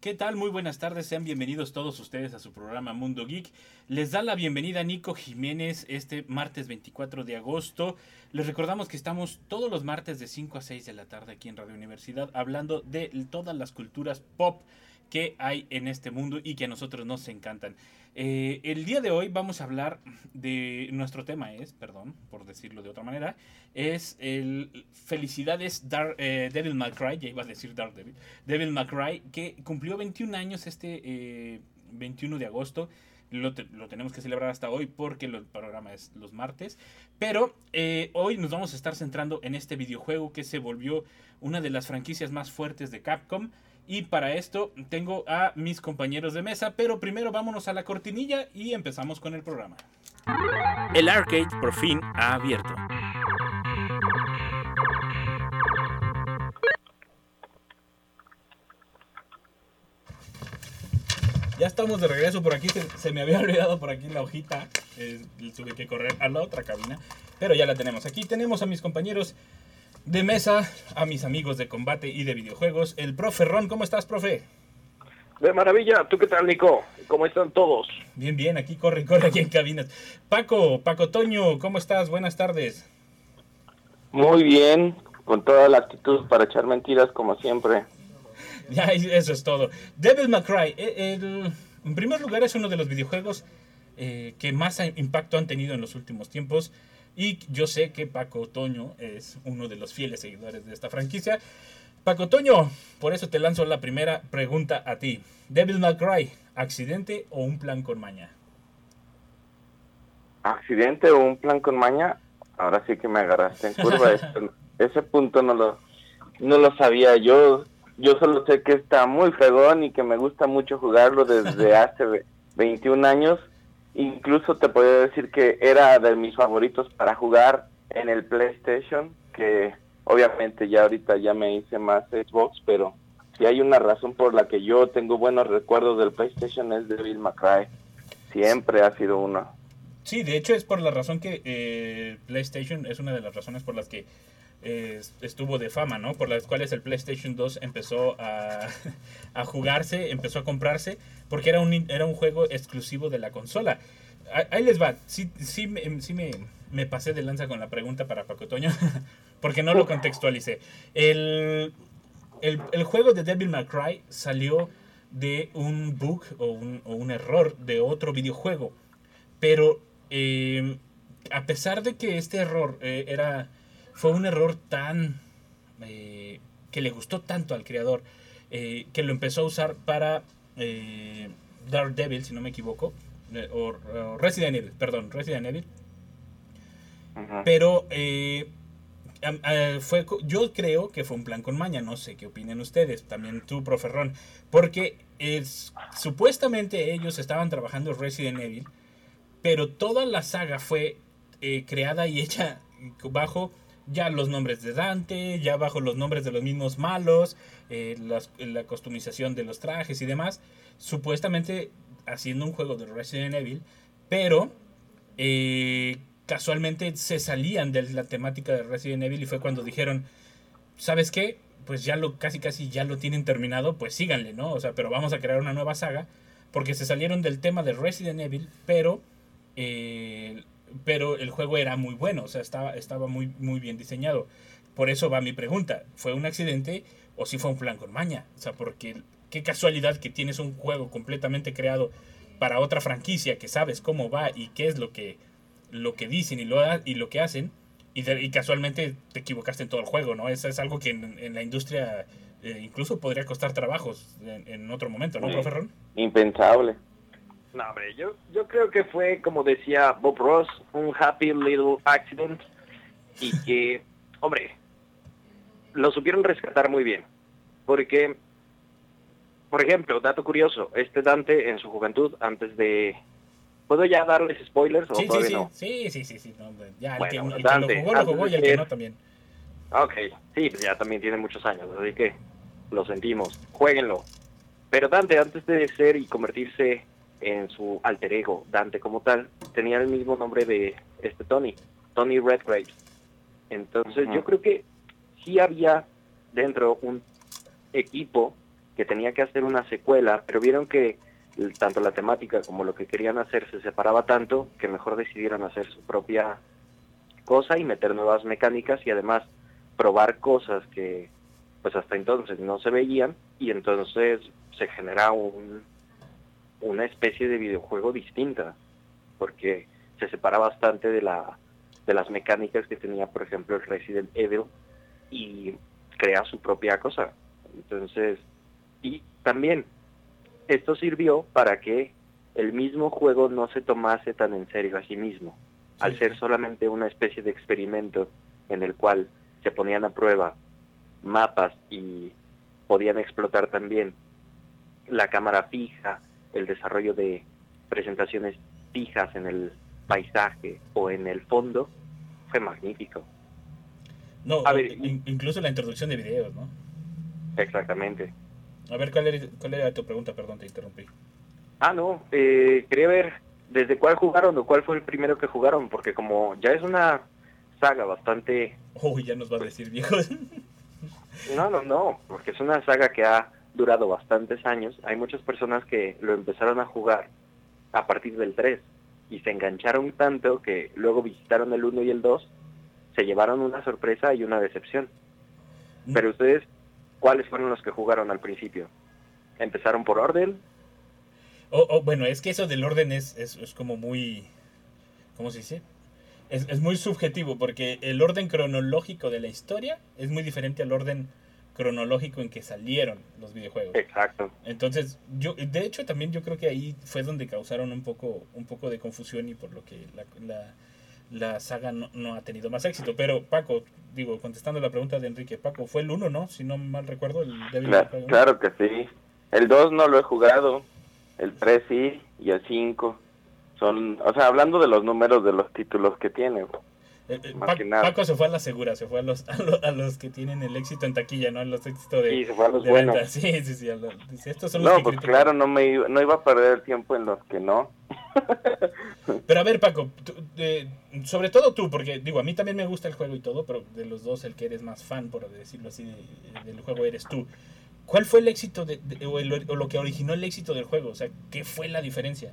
¿Qué tal? Muy buenas tardes, sean bienvenidos todos ustedes a su programa Mundo Geek. Les da la bienvenida Nico Jiménez este martes 24 de agosto. Les recordamos que estamos todos los martes de 5 a 6 de la tarde aquí en Radio Universidad hablando de todas las culturas pop que hay en este mundo y que a nosotros nos encantan. Eh, el día de hoy vamos a hablar de nuestro tema es, perdón, por decirlo de otra manera, es el felicidades Dar, eh, Devil ya iba a decir Dark Devil, Devil que cumplió 21 años este 21 eh, de agosto. Lo, lo, tenemos que celebrar hasta hoy porque el programa es los martes. Pero hoy nos vamos a estar centrando en este videojuego que se volvió una de las franquicias más fuertes de Capcom. Y para esto tengo a mis compañeros de mesa, pero primero vámonos a la cortinilla y empezamos con el programa. El arcade por fin ha abierto. Ya estamos de regreso por aquí. Se, me había olvidado por aquí la hojita. Eh, tuve que correr a la otra cabina. Pero ya la tenemos aquí. Tenemos a mis compañeros de mesa a mis amigos de combate y de videojuegos. El profe Ron, ¿cómo estás, profe? De maravilla, ¿tú qué tal, Nico? ¿Cómo están todos? Bien, bien, aquí corre, corre aquí en cabinas. Paco, Paco Toño, ¿cómo estás? Buenas tardes. Muy bien, con toda la actitud para echar mentiras como siempre. Ya, eso es todo. Devil May Cry, eh, en primer lugar es uno de los videojuegos eh, que más impacto han tenido en los últimos tiempos. Y yo sé que Paco Toño es uno de los fieles seguidores de esta franquicia. Paco Toño, por eso te lanzo la primera pregunta a ti. Devil May Cry, ¿accidente o un plan con maña? ¿Accidente o un plan con maña? Ahora sí que me agarraste en curva. ese punto no lo, no lo sabía yo. Yo solo sé que está muy fregón y que me gusta mucho jugarlo desde hace 21 años Incluso te podría decir que era de mis favoritos para jugar en el PlayStation, que obviamente ya ahorita ya me hice más Xbox, pero si hay una razón por la que yo tengo buenos recuerdos del PlayStation es Devil May Cry. Siempre ha sido uno. Sí, de hecho es por la razón que eh, PlayStation es una de las razones por las que estuvo de fama, ¿no? Por las cuales el PlayStation 2 empezó a, jugarse, empezó a comprarse, porque era un, era un juego exclusivo de la consola. Ahí les va, sí, sí, sí me, me pasé de lanza con la pregunta para Paco Toño, porque no lo contextualicé. El, el, el, juego de Devil May Cry salió de un bug o un, o un error de otro videojuego, pero eh, a pesar de que este error eh, era fue un error tan... Eh, que le gustó tanto al creador, eh, que lo empezó a usar para eh, Dark Devil, si no me equivoco, o, Resident Evil, perdón, Resident Evil. Pero fue, yo creo que fue un plan con maña, no sé qué opinen ustedes, también tú, profe Ron, porque es, supuestamente ellos estaban trabajando Resident Evil, pero toda la saga fue creada y hecha bajo ya los nombres de Dante, ya bajo los nombres de los mismos malos, eh, la customización de los trajes y demás, supuestamente haciendo un juego de Resident Evil, pero eh, casualmente se salían de la temática de Resident Evil y fue cuando dijeron, ¿sabes qué? Pues ya lo casi casi ya lo tienen terminado, pues síganle, ¿no? O sea, pero vamos a crear una nueva saga porque se salieron del tema de Resident Evil, pero eh, pero el juego era muy bueno, o sea, estaba, estaba muy, muy bien diseñado. Por eso va mi pregunta, ¿fue un accidente o si fue un plan con maña? O sea, porque qué casualidad que tienes un juego completamente creado para otra franquicia que sabes cómo va y qué es lo que, lo que dicen y lo, y lo que hacen, y, casualmente te equivocaste en todo el juego, ¿no? Eso es algo que en, la industria eh, incluso podría costar trabajos en, otro momento, ¿no, profe Ron? Impensable. No, hombre, yo, yo creo que fue, como decía Bob Ross, un happy little accident y que, hombre, lo supieron rescatar muy bien. Porque, por ejemplo, dato curioso, este Dante en su juventud, antes de ¿Puedo ya darles spoilers o Sí, sí, todavía sí, no? sí, sí, sí, sí, no, ya, el Bueno, el que Dante, lo jugó, lo antes jugó y el que ser- no también. Ok, sí, pues ya también tiene muchos años, así que lo sentimos. Jueguenlo. Pero Dante, antes de ser y convertirse en su alter ego, Dante como tal, tenía el mismo nombre de este Tony, Tony Redgrave. Entonces yo creo que sí había dentro un equipo que tenía que hacer una secuela, pero vieron que tanto la temática como lo que querían hacer se separaba tanto que mejor decidieron hacer su propia cosa y meter nuevas mecánicas y además probar cosas que pues hasta entonces no se veían y entonces se genera un, una especie de videojuego distinta porque se separa bastante de la de las mecánicas que tenía por ejemplo el Resident Evil y crea su propia cosa. Entonces y también esto sirvió para que el mismo juego no se tomase tan en serio a sí mismo al ser solamente una especie de experimento en el cual se ponían a prueba mapas y podían explotar también la cámara fija, el desarrollo de presentaciones fijas en el paisaje o en el fondo, fue magnífico. No, A ver, in- incluso la introducción de videos, ¿no? Exactamente. A ver, ¿cuál era, cuál era tu pregunta? Perdón, te interrumpí. Ah, no, eh, quería ver desde cuál jugaron o cuál fue el primero que jugaron, porque como ya es una saga bastante Uy, ya nos va a decir viejos. No, no, no, porque es una saga que ha durado bastantes años. Hay muchas personas que lo empezaron a jugar a partir del 3 y se engancharon tanto que luego visitaron el 1 y el 2, se llevaron una sorpresa y una decepción. Pero ustedes, ¿cuáles fueron los que jugaron al principio? ¿Empezaron por orden? O- o, bueno, es que eso del orden es, es, es como muy... ¿Cómo se dice? Es, es muy subjetivo porque el orden cronológico de la historia es muy diferente al orden cronológico en que salieron los videojuegos. Exacto. Entonces, yo, de hecho, también yo creo que ahí fue donde causaron un poco, un poco de confusión y por lo que la, la, la saga no, no ha tenido más éxito. Pero Paco, digo, contestando la pregunta de Enrique, Paco, fue el 1, ¿no? Si no mal recuerdo, el Devil May Cla- Cry 1. claro que sí. El 2 no lo he jugado, el 3 sí y el 5. Son, o sea, hablando de los números de los títulos que tiene. Eh, eh, más Pa- que nada. Paco se fue a la segura, se fue a los, a, lo- a los que tienen el éxito en taquilla, ¿no? A los éxitos de, Sí, se fue a los buenos. Sí, sí, sí. los- estos son los No, que pues critican. claro, no me iba, no iba a perder el tiempo en los que no. Pero a ver, Paco, tú- eh, sobre todo tú, porque digo, a mí también me gusta el juego y todo, pero de los dos, el que eres más fan, por decirlo así, de- del juego eres tú. ¿Cuál fue el éxito de, de- o, el- o lo que originó el éxito del juego? O sea, ¿qué fue la diferencia?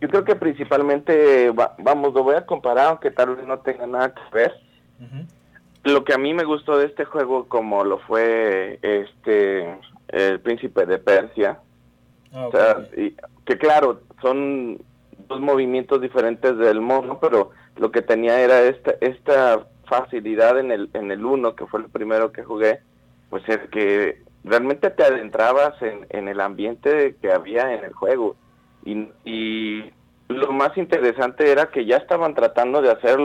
Yo creo que principalmente, va- vamos, lo voy a comparar, aunque tal vez no tenga nada que ver. Lo que a mí me gustó de este juego, como lo fue este el Príncipe de Persia, Ah, o sea, y- que claro, son dos movimientos diferentes del mono, pero lo que tenía era esta esta facilidad en el en el uno, que fue el primero que jugué, pues es que realmente te adentrabas en, en el ambiente que había en el juego. Y, y lo más interesante era que ya estaban tratando de hacer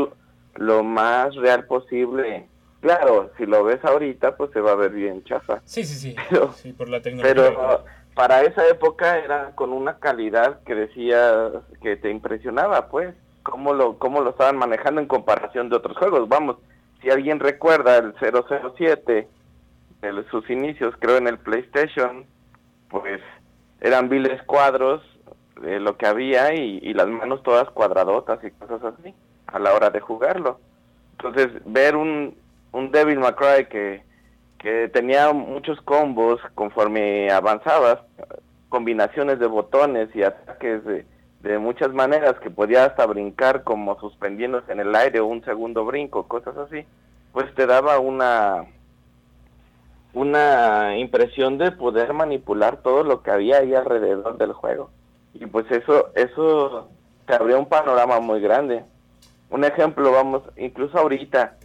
lo más real posible. Claro, si lo ves ahorita, pues se va a ver bien chafa. Sí, sí, sí. Pero- sí, por la tecnología. Pero para esa época era con una calidad que decía que te impresionaba, pues, cómo lo, cómo lo estaban manejando en comparación de otros juegos. Vamos, si alguien recuerda el 007, de sus inicios, creo en el PlayStation, pues eran viles cuadros de lo que había y, las manos todas cuadradotas y cosas así a la hora de jugarlo. Entonces, ver un, un Devil May Cry que, que tenía muchos combos conforme avanzabas, combinaciones de botones y ataques de, de muchas maneras que podía hasta brincar como suspendiéndose en el aire un segundo brinco, cosas así, pues te daba una una impresión de poder manipular todo lo que había ahí alrededor del juego. Y pues eso eso te abrió un panorama muy grande. Un ejemplo, vamos, incluso ahorita,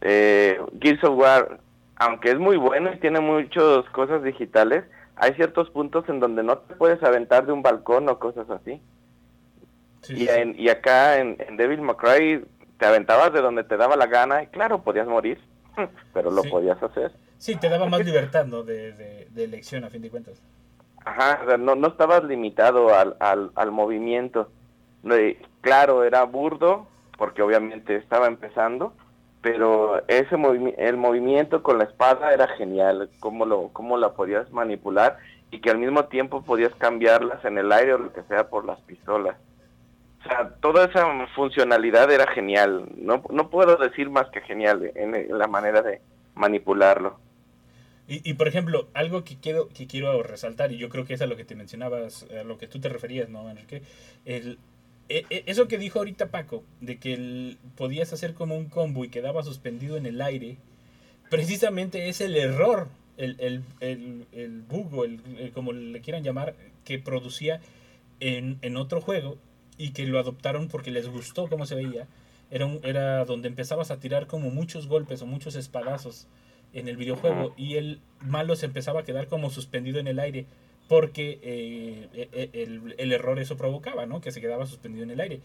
eh, Gears of War, aunque es muy bueno y tiene muchas cosas digitales, hay ciertos puntos en donde no te puedes aventar de un balcón o cosas así. Sí, Y, sí, en- y acá en, en Devil May Cry te aventabas de donde te daba la gana y claro, podías morir, pero lo Sí. podías hacer. Sí, te daba más libertad, ¿no? De, de, de elección, a fin de cuentas. Ajá, no, no estabas limitado al, al, al movimiento. Y claro, era burdo, porque obviamente estaba empezando, pero ese el movimiento con la espada era genial, cómo, lo, cómo la podías manipular y que al mismo tiempo podías cambiarlas en el aire o lo que sea por las pistolas. O sea, toda esa funcionalidad era genial. No, no puedo decir más que genial en, en la manera de manipularlo. Y, por ejemplo, algo que quiero, que quiero resaltar, y yo creo que es a lo que te mencionabas, a lo que tú te referías, ¿no, Enrique? El, e- e- eso que dijo ahorita Paco, de que podías hacer como un combo y quedaba suspendido en el aire, precisamente es el error, el, el, el, el bug, o el, como le quieran llamar, que producía en, en otro juego y que lo adoptaron porque les gustó cómo se veía. Era, era donde empezabas a tirar como muchos golpes o muchos espadazos en el videojuego y el malo se empezaba a quedar como suspendido en el aire porque eh, e- e- el, el error eso provocaba, ¿no? Que se quedaba suspendido en el aire.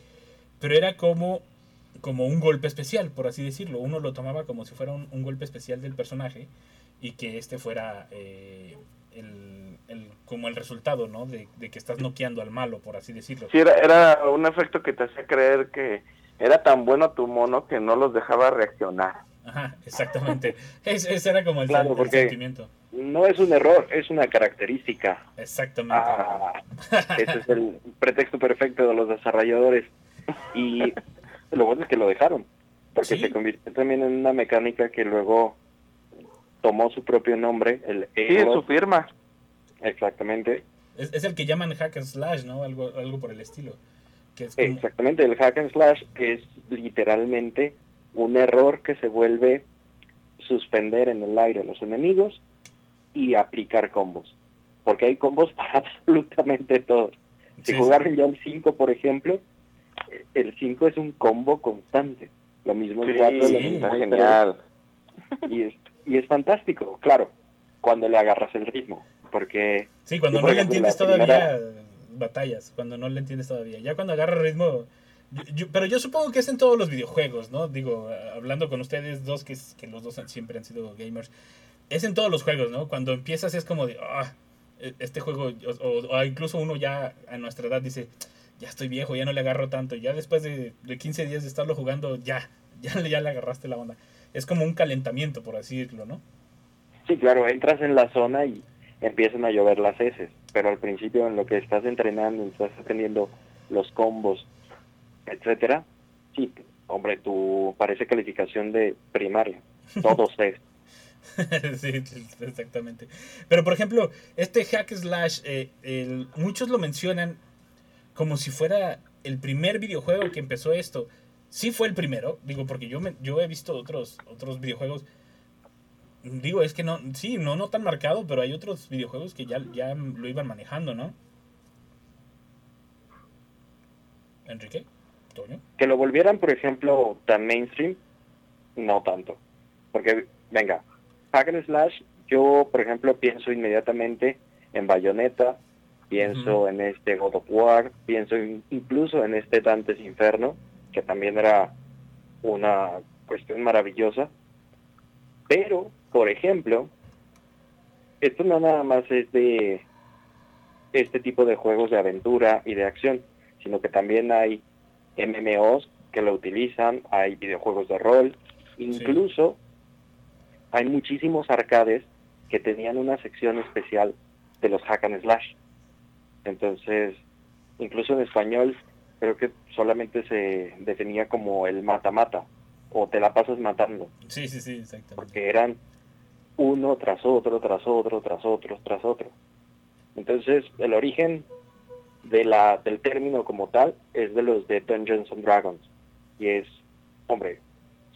Pero era como, como un golpe especial, por así decirlo. Uno lo tomaba como si fuera un, un golpe especial del personaje y que este fuera eh, el, el- como el resultado, ¿no? De, de que estás noqueando al malo, por así decirlo. Sí, era, era un efecto que te hacía creer que era tan bueno tu mono que no los dejaba reaccionar. Ajá, exactamente. Es- ese era como el, Claro, el sentimiento. No es un error, es una característica. Exactamente. Ah, ese es el pretexto perfecto de los desarrolladores. Y lo bueno es que lo dejaron, porque Sí. se convirtió también en una mecánica que luego tomó su propio nombre, el Sí, su firma. Exactamente, Es, es el que llaman hack and slash, ¿no? Algo, algo por el estilo. Que es como- exactamente, el hack and slash es literalmente un error que se vuelve suspender en el aire a los enemigos y aplicar combos. Porque hay combos para absolutamente todos. Si Sí, jugaron ya el 5, por ejemplo, el 5 es un combo constante. Lo mismo el Sí, 4, lo sí, mismo el genial. 3, y es, y es fantástico, claro, cuando le agarras el ritmo. Porque Sí, cuando no le entiendes todavía primera- batallas, cuando no le entiendes todavía. Ya cuando agarra ritmo... yo- pero yo supongo que es en todos los videojuegos, ¿no? Digo, hablando con ustedes dos, que, los dos han- siempre han sido gamers, es en todos los juegos, ¿no? Cuando empiezas es como de, ah, e- este juego, o, incluso uno ya a nuestra edad dice, ya estoy viejo, ya no le agarro tanto, ya después de, de 15 días de estarlo jugando, ya, ya, le- ya le agarraste la onda. Es como un calentamiento, por así decirlo, ¿no? Sí, claro, entras en la zona y empiezan a llover las heces, pero al principio en lo que estás entrenando, estás aprendiendo los combos, etcétera, sí, hombre, tu parece calificación de primaria, todo es. sí, exactamente. Pero por ejemplo, este hack slash, eh, el- muchos lo mencionan como si fuera el primer videojuego que empezó esto. Sí fue el primero, digo, porque yo me- yo he visto otros otros videojuegos. Digo, es que no, sí, no no tan marcado, pero hay otros videojuegos que ya, ya lo iban manejando, ¿no? Enrique, Toño. Que lo volvieran, por ejemplo, tan mainstream, no tanto. Porque, venga, hack and slash, yo, por ejemplo, pienso inmediatamente en Bayonetta, pienso en este God of War, pienso in- incluso en este Dante's Inferno, que también era una cuestión maravillosa. Pero, por ejemplo, esto no nada más es de este tipo de juegos de aventura y de acción, sino que también hay MMOs que lo utilizan, hay videojuegos de rol, incluso hay muchísimos arcades que tenían una sección especial de los hack and slash. Entonces, incluso en español creo que solamente se definía como el mata-mata o te la pasas matando, Sí, sí, sí, exactamente. porque eran uno tras otro, tras otro, tras otro, tras otro. Entonces, el origen de la, del término como tal es de los de Dungeons and Dragons. Y es, hombre,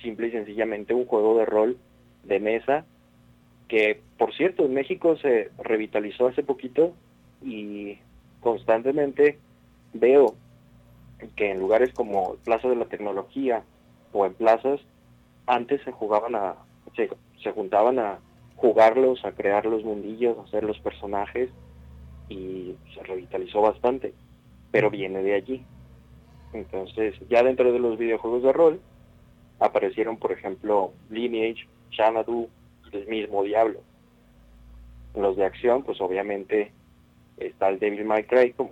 simple y sencillamente un juego de rol de mesa que, por cierto, en México se revitalizó hace poquito y constantemente veo que en lugares como Plaza de la Tecnología o en plazas, antes se jugaban a, se, se juntaban a jugarlos, a crear los mundillos, a hacer los personajes y se revitalizó bastante, pero viene de allí. Entonces, ya dentro de los videojuegos de rol aparecieron, por ejemplo, Lineage, Xanadu el mismo Diablo. Los de acción, pues obviamente está el Devil May Cry como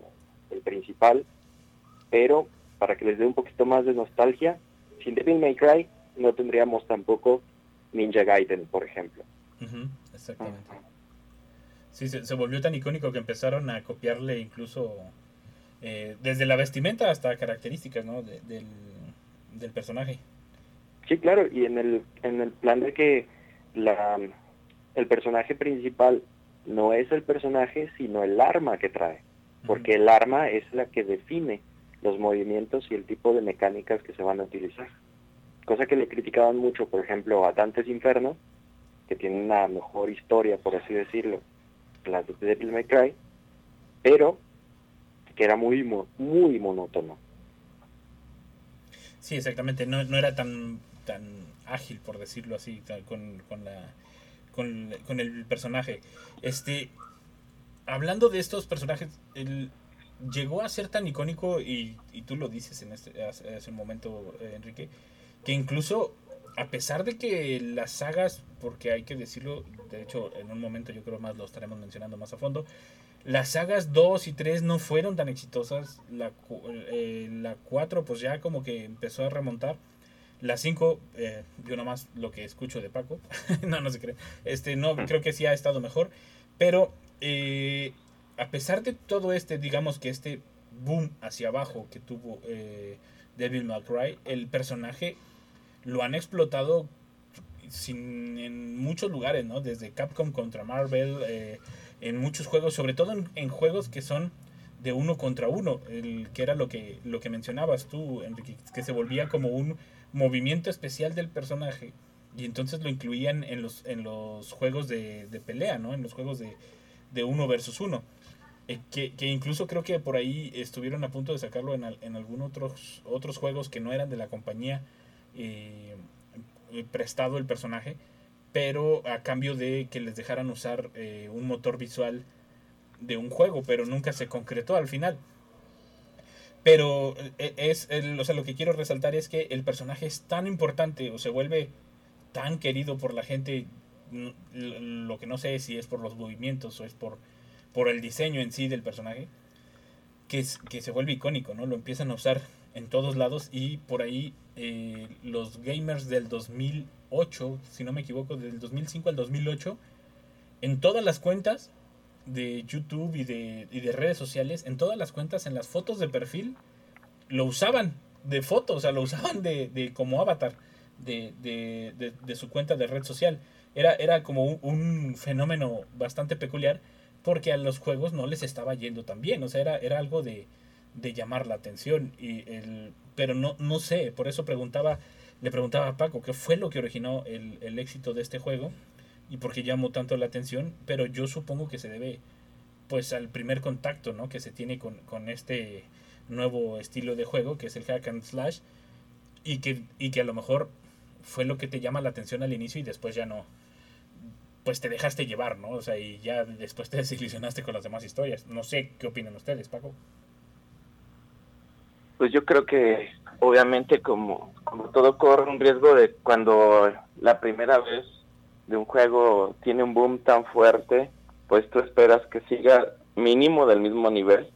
el principal, pero para que les dé un poquito más de nostalgia, sin Devil May Cry no tendríamos tampoco Ninja Gaiden, por ejemplo. Exactamente. Sí, se, se volvió tan icónico que empezaron a copiarle incluso eh, desde la vestimenta hasta características ¿no? de- del, del personaje. Sí, claro, y en el, en el plan de que la, el personaje principal no es el personaje, sino el arma que trae, porque el arma es la que define los movimientos y el tipo de mecánicas que se van a utilizar. Cosa que le criticaban mucho, por ejemplo, a Dantes Inferno, que tiene una mejor historia, por así decirlo, que la de Devil May Cry, pero que era muy, muy monótono. Sí, exactamente. No, no era tan, tan ágil, por decirlo así, con, con la, con, con el personaje. Este, hablando de estos personajes, el, llegó a ser tan icónico, y, y tú lo dices en este, hace, hace un momento, eh, Enrique, que incluso a pesar de que las sagas, porque hay que decirlo, de hecho en un momento yo creo más lo estaremos mencionando más a fondo, las sagas 2 y 3 no fueron tan exitosas, la, eh, la 4 pues ya como que empezó a remontar, la 5, eh, yo nomás lo que escucho de Paco, no, no se cree, este, no, creo que sí ha estado mejor, pero eh, a pesar de todo este, digamos que este boom hacia abajo que tuvo Devil May el personaje lo han explotado sin, en muchos lugares, ¿no? Desde Capcom contra Marvel, eh, en muchos juegos, sobre todo en, juegos que son de uno contra uno, el, que era lo que, lo que mencionabas tú, Enrique, que se volvía como un movimiento especial del personaje y entonces lo incluían en los, en los juegos de, de pelea, ¿no? En los juegos de, de uno versus uno. Eh, que, que incluso creo que por ahí estuvieron a punto de sacarlo en, en algunos otros, otros juegos que no eran de la compañía prestado el personaje, pero a cambio de que les dejaran usar eh, un motor visual de un juego, pero nunca se concretó al final. Pero eh, es, el- o sea, lo que quiero resaltar es que el personaje es tan importante o se vuelve tan querido por la gente, lo que no sé si es por los movimientos o es por, por el diseño en sí del personaje, que, es, que se vuelve icónico, ¿no? Lo empiezan a usar en todos lados y por ahí eh, los gamers del 2008, si no me equivoco, del 2005 al 2008, en todas las cuentas de YouTube y de, redes sociales, en todas las cuentas, en las fotos de perfil, lo usaban de foto, o sea, lo usaban de, como avatar de, de, de- su cuenta de red social. Era, era como un, fenómeno bastante peculiar porque a los juegos no les estaba yendo tan bien, o sea, era, era algo de llamar la atención, y el, pero no, no sé, por eso preguntaba, le preguntaba a Paco qué fue lo que originó el, el éxito de este juego y por qué llamó tanto la atención, pero yo supongo que se debe pues al primer contacto ¿no? que se tiene con, con este nuevo estilo de juego que es el hack and slash y que, y que a lo mejor fue lo que te llama la atención al inicio y después ya no pues te dejaste llevar, ¿no? O sea, y ya después te desilusionaste con las demás historias. No sé qué opinan ustedes, Paco. Pues yo creo que obviamente como, como todo corre un riesgo de cuando la primera vez de un juego tiene un boom tan fuerte, pues tú esperas que siga mínimo del mismo nivel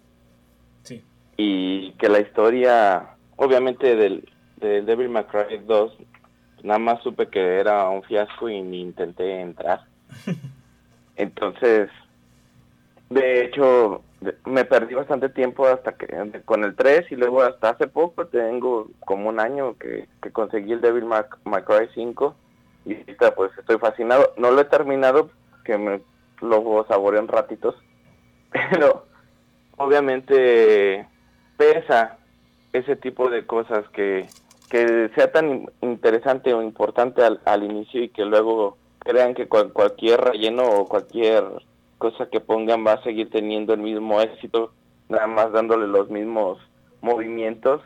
Sí. y que la historia, obviamente del, del Devil May Cry 2, nada más supe que era un fiasco y ni intenté entrar. Entonces, de hecho, me perdí bastante tiempo hasta que con el 3 y luego hasta hace poco, tengo como un año que, que conseguí el Devil May, Cry 5 y ahorita pues estoy fascinado. No lo he terminado, que me lo saboreé en ratitos, pero obviamente pesa ese tipo de cosas que, que sea tan in- interesante o importante al, al inicio y que luego crean que cual- cualquier relleno o cualquier cosa que pongan va a seguir teniendo el mismo éxito, nada más dándole los mismos movimientos,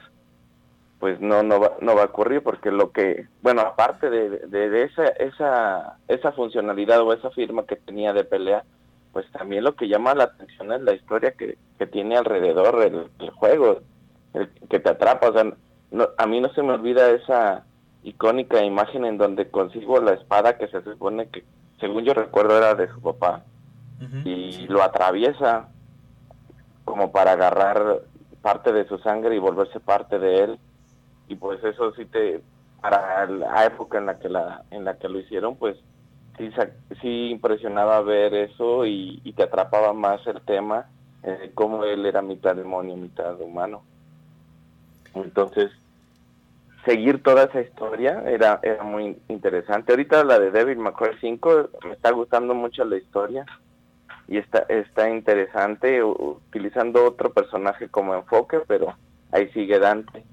pues no no va, no va a ocurrir porque lo que, bueno, aparte de, de, esa, esa, esa funcionalidad o esa firma que tenía de pelea, pues también lo que llama la atención es la historia que, que tiene alrededor el, el juego, el que te atrapa, o sea, no- a mí no se me olvida esa icónica imagen en donde consigo la espada que se supone que, según yo recuerdo, era de su papá y lo atraviesa como para agarrar parte de su sangre y volverse parte de él. Y pues eso sí te, para la época en la que la, en la que lo hicieron, pues sí, sí impresionaba ver eso y, y te atrapaba más el tema, eh, cómo él era mitad demonio, mitad humano. Entonces, seguir toda esa historia era, era muy interesante. Ahorita la de Devil May Cry 5 me está gustando mucho la historia y está, está interesante utilizando otro personaje como enfoque, pero ahí sigue Dante.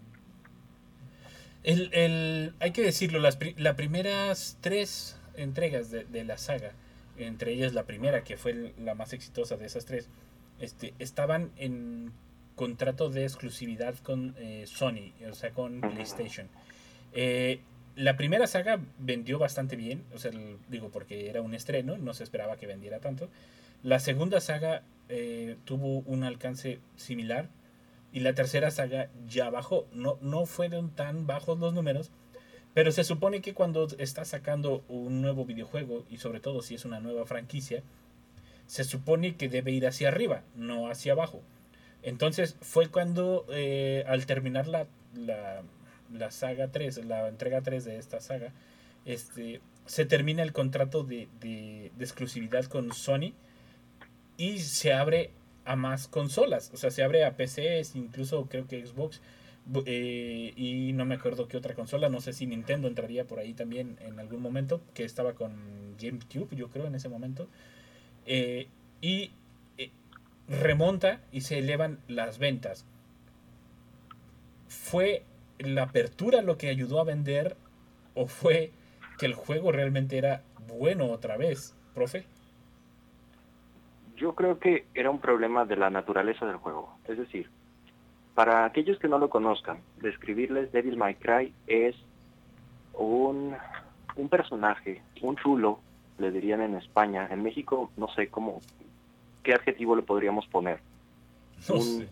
El, el- hay que decirlo, las, las primeras tres entregas de, de la saga, entre ellas la primera, que fue la más exitosa de esas tres, este, estaban en contrato de exclusividad con eh, Sony, o sea, con PlayStation. Eh, la primera saga vendió bastante bien, o sea, el- digo, porque era un estreno, no se esperaba que vendiera tanto. La segunda saga eh, tuvo un alcance similar, y la tercera saga ya bajó. No, no fueron tan bajos los números, pero se supone que cuando estás sacando un nuevo videojuego, y sobre todo si es una nueva franquicia, se supone que debe ir hacia arriba, no hacia abajo. Entonces fue cuando eh, al terminar la, la, la saga 3, la entrega 3 de esta saga, este, se termina el contrato de, de- de exclusividad con Sony y se abre a más consolas. O sea, se abre a PCs, incluso creo que Xbox. eh, y no me acuerdo qué otra consola. No sé si Nintendo entraría por ahí también en algún momento. Que estaba con GameCube, yo creo, en ese momento. Eh, y eh, remonta y se elevan las ventas. ¿Fue la apertura lo que ayudó a vender? ¿O fue que el juego realmente era bueno otra vez, profe? Yo creo que era un problema de la naturaleza del juego. Es decir, para aquellos que no lo conozcan, describirles Devil May Cry es un, un personaje, un chulo, le dirían en España. En México no sé cómo, qué adjetivo le podríamos poner. No un, sé.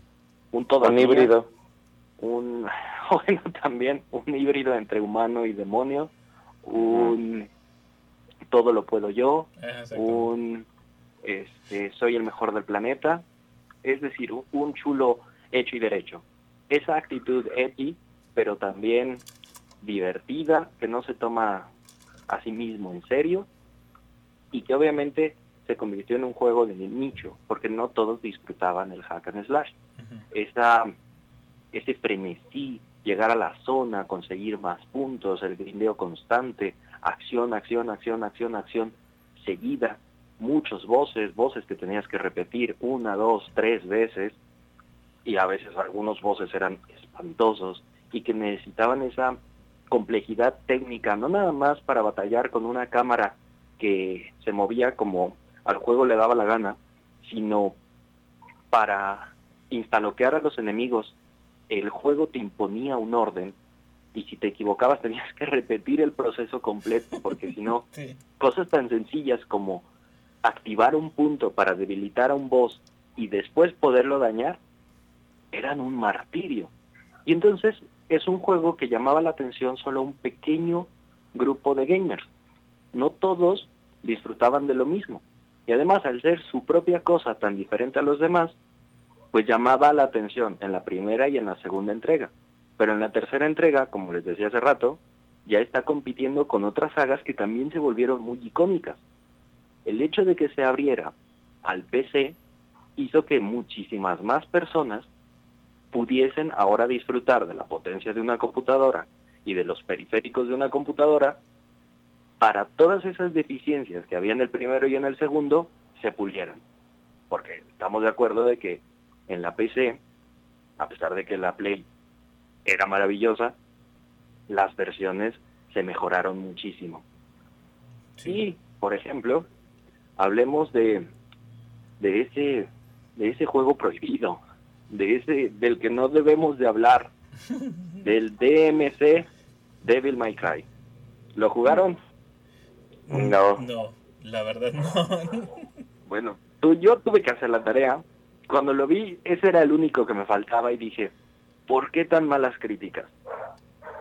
un híbrido. un bueno también un híbrido entre humano y demonio un todo lo puedo yo un este soy el mejor del planeta. Es decir un, chulo hecho y derecho. Esa actitud pero también divertida que no se toma a sí mismo en serio y que obviamente se convirtió en un juego de nicho porque no todos disfrutaban el hack and slash. Ujú. esa ese frenesí, llegar a la zona, conseguir más puntos, el grindeo constante, acción, acción, acción, acción, acción, seguida, muchos voces, voces que tenías que repetir una, dos, tres veces, y a veces algunos voces eran espantosos y que necesitaban esa complejidad técnica, no nada más para batallar con una cámara que se movía como al juego le daba la gana, sino para instaloquear a los enemigos el juego te imponía un orden y si te equivocabas tenías que repetir el proceso completo porque si no, Sí. cosas tan sencillas como activar un punto para debilitar a un boss y después poderlo dañar eran un martirio. Y entonces es un juego que llamaba la atención solo a un pequeño grupo de gamers. No todos disfrutaban de lo mismo. Y además al ser su propia cosa tan diferente a los demás, pues llamaba la atención en la primera y en la segunda entrega. Pero en la tercera entrega, como les decía hace rato, ya está compitiendo con otras sagas que también se volvieron muy icónicas. El hecho de que se abriera al PC hizo que muchísimas más personas pudiesen ahora disfrutar de la potencia de una computadora y de los periféricos de una computadora para todas esas deficiencias que había en el primero y en el segundo se pulieran. Porque estamos de acuerdo de que en la PC, a pesar de que la Play era maravillosa, las versiones se mejoraron muchísimo. Y, por ejemplo, hablemos de, de ese de ese juego prohibido, de ese del que no debemos de hablar, del DMC Devil May Cry. ¿Lo jugaron? No. No, la verdad no. Bueno, tú, yo tuve que hacer la tarea. Cuando lo vi, ese era el único que me faltaba y dije, ¿por qué tan malas críticas?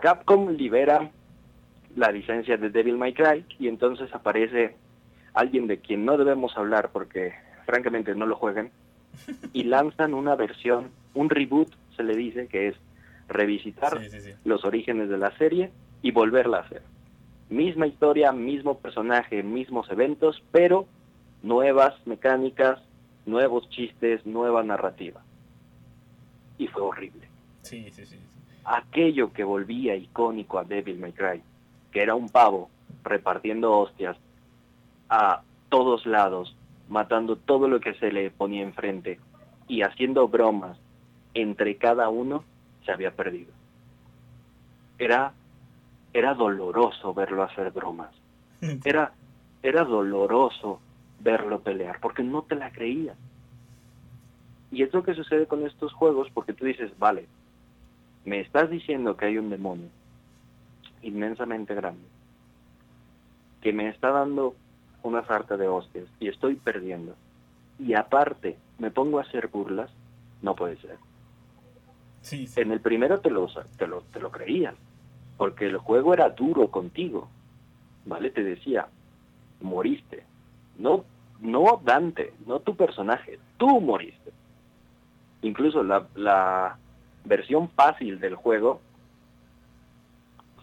Capcom libera la licencia de Devil May Cry y entonces aparece alguien de quien no debemos hablar porque francamente no lo jueguen, y lanzan una versión, un reboot, se le dice, que es revisitar Sí, sí, sí. los orígenes de la serie y volverla a hacer. Misma historia, mismo personaje, mismos eventos, pero nuevas mecánicas, nuevos chistes, nueva narrativa. Y fue horrible. Sí, sí, sí. sí. Aquello que volvía icónico a Devil May Cry, que era un pavo repartiendo hostias a todos lados, matando todo lo que se le ponía enfrente y haciendo bromas entre cada uno, se había perdido. Era, era doloroso verlo hacer bromas. Era, era doloroso verlo pelear, porque no te la creías. Y es lo que sucede con estos juegos, porque tú dices, vale, me estás diciendo que hay un demonio inmensamente grande, que me está dando una sarta de hostias y estoy perdiendo. Y aparte, me pongo a hacer burlas, no puede ser. Sí, sí. En el primero te lo, te lo, te lo creías, porque el juego era duro contigo, ¿vale? Te decía, moriste. No, no Dante, no tu personaje, tú moriste. Incluso la, la versión fácil del juego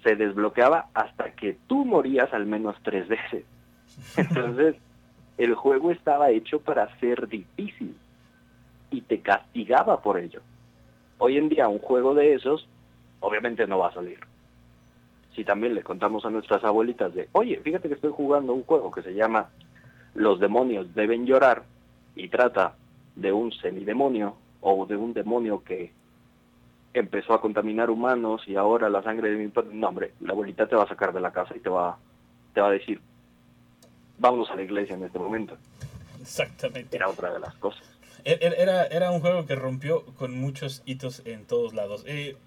se desbloqueaba hasta que tú morías al menos tres veces. Entonces, el juego estaba hecho para ser difícil y te castigaba por ello. Hoy en día un juego de esos obviamente no va a salir. Si también le contamos a nuestras abuelitas de, oye, fíjate que estoy jugando un juego que se llama Los demonios deben llorar y trata de un semidemonio o de un demonio que empezó a contaminar humanos y ahora la sangre de mi padre, no hombre, la abuelita te va a sacar de la casa y te va, te va a decir, vámonos a la iglesia en este momento. Exactamente. Era otra de las cosas. Er- er- Era, era un juego que rompió con muchos hitos en todos lados. Eh,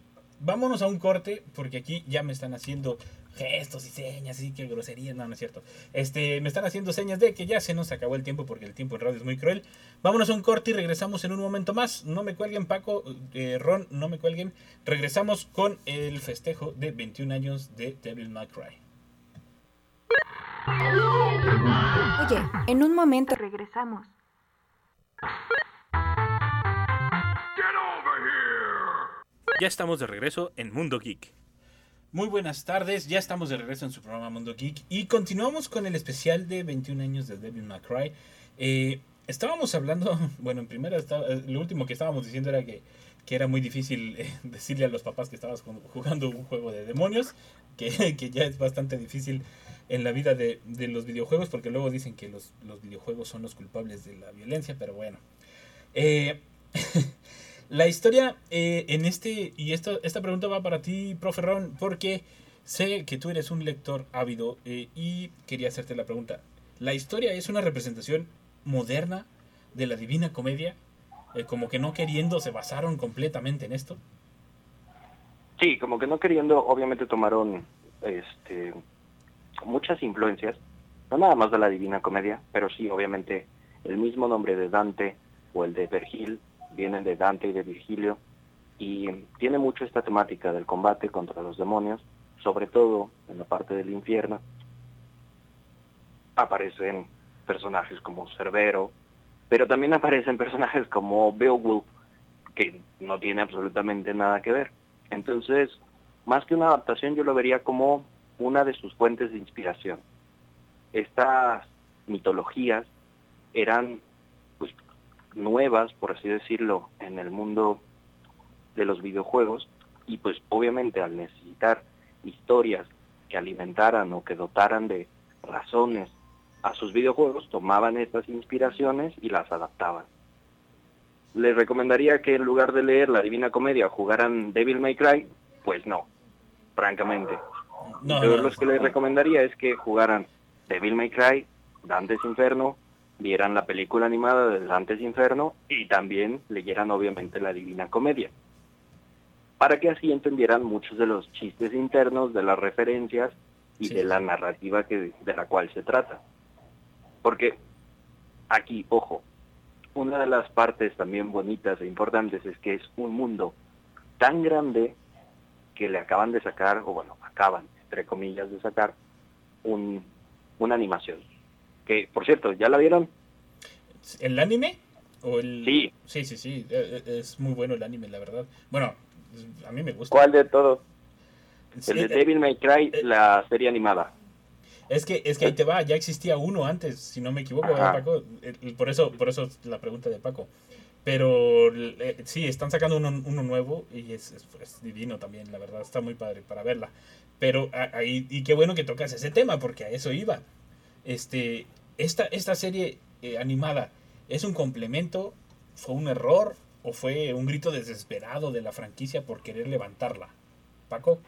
vámonos a un corte, porque aquí ya me están haciendo gestos y señas, y que groserías, no, no es cierto. Este, me están haciendo señas de que ya se nos acabó el tiempo, porque el tiempo en radio es muy cruel. Vámonos a un corte y regresamos en un momento más. No me cuelguen, Paco, eh, Ron, no me cuelguen. Regresamos con el festejo de 21 años de Devil May Cry. Oye, en un momento regresamos. Ya estamos de regreso en Mundo Geek. Muy buenas tardes, ya estamos de regreso en su programa Mundo Geek y continuamos con el especial de 21 años de Devil May Cry. Eh, estábamos hablando, bueno, en primera, estaba- eh, lo último que estábamos diciendo era que, que era muy difícil eh, decirle a los papás que estabas jug- jugando un juego de demonios, que, que ya es bastante difícil en la vida de, de los videojuegos, porque luego dicen que los, los videojuegos son los culpables de la violencia, pero bueno. Eh, la historia eh, en este, y esto, esta pregunta va para ti, profe Ron, porque sé que tú eres un lector ávido eh, y quería hacerte la pregunta. ¿La historia es una representación moderna de la Divina Comedia? Eh, como que no queriendo se basaron completamente en esto. Sí, como que no queriendo, obviamente tomaron este muchas influencias, no nada más de la Divina Comedia, pero sí, obviamente, el mismo nombre de Dante o el de Vergil vienen de Dante y de Virgilio, y tiene mucho esta temática del combate contra los demonios, sobre todo en la parte del infierno. Aparecen personajes como Cerbero, pero también aparecen personajes como Beowulf, que no tiene absolutamente nada que ver. Entonces, más que una adaptación, yo lo vería como una de sus fuentes de inspiración. Estas mitologías eran pues, nuevas, por así decirlo, en el mundo de los videojuegos y pues obviamente al necesitar historias que alimentaran o que dotaran de razones a sus videojuegos, tomaban estas inspiraciones y las adaptaban. Les recomendaría que en lugar de leer la Divina Comedia jugaran Devil May Cry, pues no, francamente. No, Yo no, lo que les recomendaría es que jugaran Devil May Cry, Dante's Inferno, vieran la película animada de Dante's Inferno y también leyeran obviamente la Divina Comedia. Para que así entendieran muchos de los chistes internos, de las referencias y Sí, de la narrativa que, de la cual se trata. Porque aquí, ojo, una de las partes también bonitas e importantes es que es un mundo tan grande que le acaban de sacar, o bueno, acaban, entre comillas, de sacar un, una animación. Que, por cierto, ¿ya la vieron? ¿El anime? O el... Sí. Sí, sí, sí. e- e- Es muy bueno el anime, la verdad. Bueno, a mí me gusta. ¿Cuál de todos? Sí, El de eh, Devil May Cry, eh, la serie animada. Es que, es que ahí te va, ya existía uno antes, si no me equivoco, ¿verdad, Ajá. Paco? Por eso, por eso la pregunta de Paco. Pero eh, sí, están sacando uno, uno nuevo y es, es- es divino también, la verdad, está muy padre para verla. Pero ahí, y qué bueno que tocas ese tema, porque a eso iba. Este, esta, esta serie eh, animada, ¿es un complemento? ¿Fue un error? ¿O fue un grito desesperado de la franquicia por querer levantarla? Paco.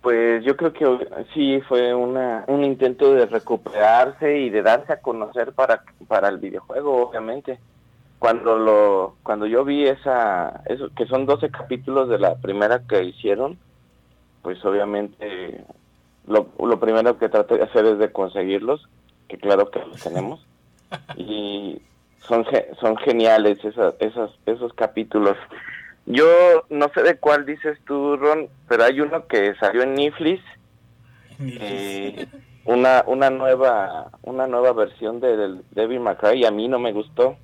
Pues yo creo que sí fue una, un intento de recuperarse y de darse a conocer para, para el videojuego, obviamente. Cuando lo cuando yo vi esa eso que son 12 capítulos de la primera que hicieron, pues obviamente lo, lo primero que traté de hacer es de conseguirlos, que claro que los tenemos. Y son son geniales esas, esas esos capítulos. Yo no sé de cuál dices tú, Ron, pero hay uno que salió en Netflix, eh, una una nueva una nueva versión de- del May Cry y a mí no me gustó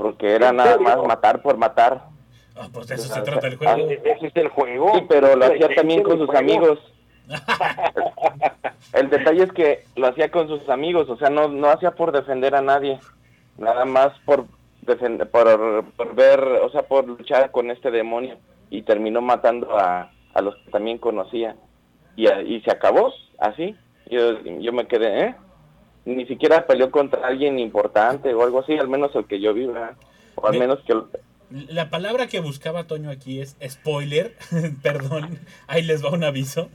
porque era ¿En nada más matar por matar. Ah, pues de eso se trata el juego. ¿Ese es el juego? Sí, pero lo hacía ¿Ese también con sus juego? amigos. El detalle es que lo hacía con sus amigos, o sea, no no hacía por defender a nadie, nada más por defender, por, por ver, o sea, por luchar con este demonio y terminó matando a, a los que también conocía y, a- y se acabó así. Yo yo me quedé, ¿eh? Ni siquiera peleó contra alguien importante o algo así, al menos el que yo vi, ¿verdad? O al menos que La palabra que buscaba Toño aquí es spoiler. Perdón, ahí les va un aviso.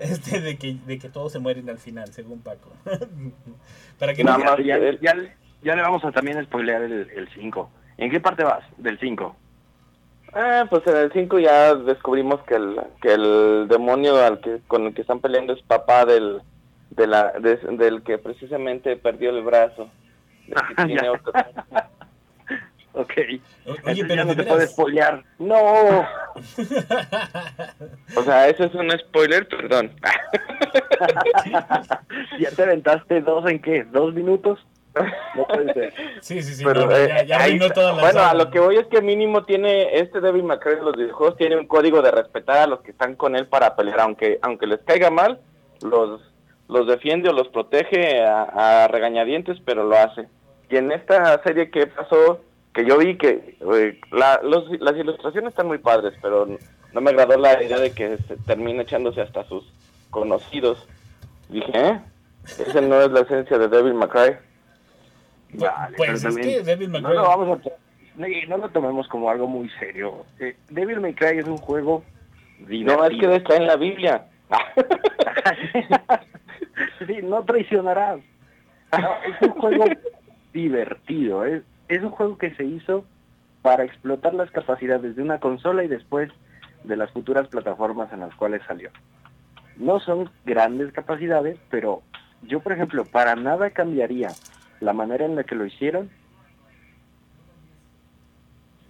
Este de que, de que todos se mueren al final, según Paco. Para que no Nada más ya, ya, le- ya le vamos a también spoilear el 5. ¿En qué parte vas del 5? Ah, pues en el 5 ya descubrimos que el, que el demonio al que con el que están peleando es papá del de la de- del que precisamente perdió el brazo. Tiene otro. Ok. Oye, pero no de te puedes veras. spoilear. No. O sea, eso es un spoiler, perdón. ¿Ya te aventaste dos en qué? ¿Dos minutos? No puede ser. Sí, sí, sí. Pero, no, no, eh, ya, ya ahí arruinó está. toda la bueno, a lo que voy es que mínimo tiene este Devil May Cry en los videojuegos tiene un código de respetar a los que están con él para pelear, aunque aunque les caiga mal, los los defiende o los protege a, a regañadientes, pero lo hace. Y en esta serie que pasó, que yo vi que eh, la- los- las ilustraciones están muy padres, pero no me agradó la idea de que se termine echándose hasta sus conocidos. Dije, ¿eh? Esa no es la esencia de Devil May Cry. Pues- es que Devil May no lo vamos a no, no lo tomemos como algo muy serio. Eh, Devil May Cry es un juego No, es que está en la Biblia. sí, no traicionarás. Es un juego divertido. Es, es un juego que se hizo para explotar las capacidades de una consola y después de las futuras plataformas en las cuales salió. No son grandes capacidades, pero yo, por ejemplo, para nada cambiaría la manera en la que lo hicieron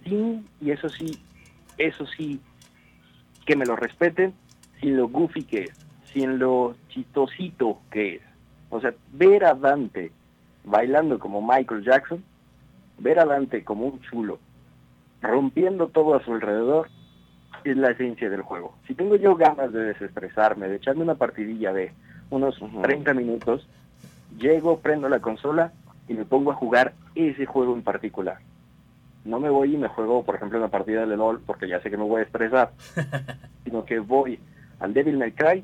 sin, y eso sí, eso sí, que me lo respeten, sin lo goofy que es, sin lo chistosito que es. O sea, ver a Dante bailando como Michael Jackson, ver a Dante como un chulo, rompiendo todo a su alrededor, es la esencia del juego. Si tengo yo ganas de desestresarme, de echarme una partidilla de unos Ujú. 30 minutos, llego, prendo la consola y me pongo a jugar ese juego en particular. No me voy y me juego, por ejemplo, una partida de LOL porque ya sé que me voy a estresar, sino que voy al Devil May Cry